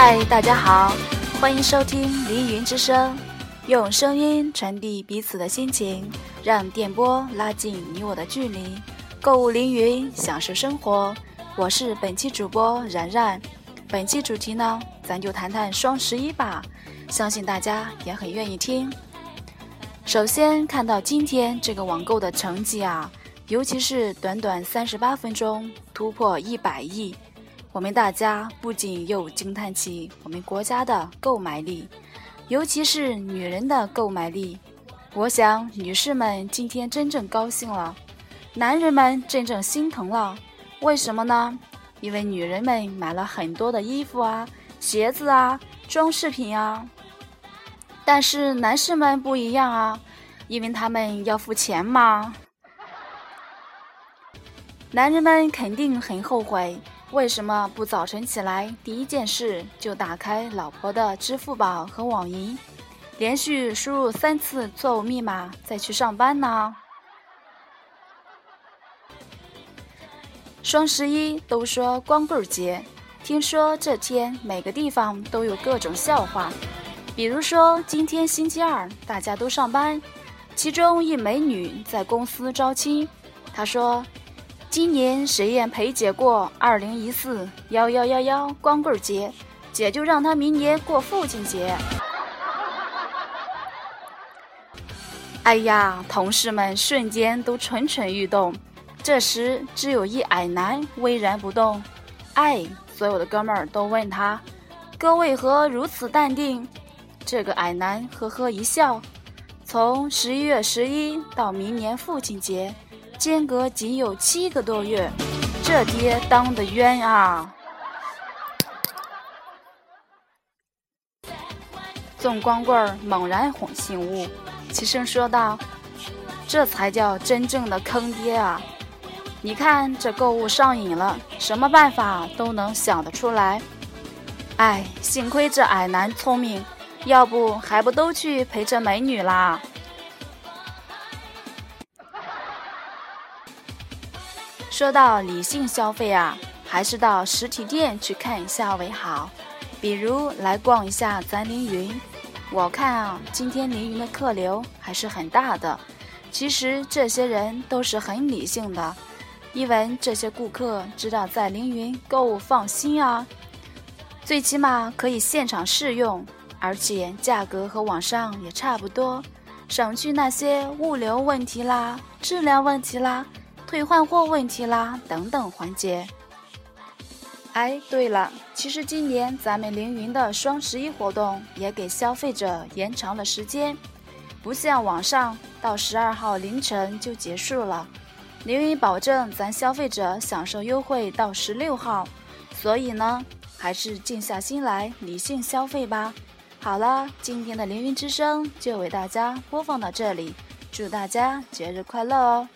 嗨，大家好，欢迎收听《凌云之声》，用声音传递彼此的心情，让电波拉近你我的距离。购物凌云，享受生活。我是本期主播然然。本期主题呢，咱就谈谈双十一吧，相信大家也很愿意听。首先看到今天这个网购的成绩啊，尤其是短短三十八分钟突破一百亿。我们大家不仅又惊叹起我们国家的购买力，尤其是女人的购买力。我想女士们今天真正高兴了，男人们真正心疼了。为什么呢？因为女人们买了很多的衣服啊、鞋子啊、装饰品啊，但是男士们不一样啊，因为他们要付钱嘛。男人们肯定很后悔。为什么不早晨起来第一件事就打开老婆的支付宝和网银，连续输入三次错误密码再去上班呢？双十一都说光棍节，听说这天每个地方都有各种笑话，比如说今天星期二大家都上班，其中一美女在公司招亲，她说。今年谁愿陪姐过二零一四幺幺幺幺光棍节，姐就让他明年过父亲节。哎呀，同事们瞬间都蠢蠢欲动。这时，只有一矮男巍然不动。哎，所有的哥们儿都问他：“哥为何如此淡定？”这个矮男呵呵一笑：“从十一月十一到明年父亲节。”间隔仅有七个多月，这爹当的冤啊！纵光棍猛然哄醒悟，齐声说道：“这才叫真正的坑爹啊！你看这购物上瘾了，什么办法都能想得出来。哎，幸亏这矮男聪明，要不还不都去陪这美女啦？”说到理性消费啊，还是到实体店去看一下为好。比如来逛一下咱凌云，我看啊，今天凌云的客流还是很大的。其实这些人都是很理性的，因为这些顾客知道在凌云购物放心啊，最起码可以现场试用，而且价格和网上也差不多，省去那些物流问题啦、质量问题啦。退换货问题啦，等等环节。哎，对了，其实今年咱们凌云的双十一活动也给消费者延长了时间，不像网上到十二号凌晨就结束了。凌云保证咱消费者享受优惠到十六号，所以呢，还是静下心来理性消费吧。好了，今天的凌云之声就为大家播放到这里，祝大家节日快乐哦！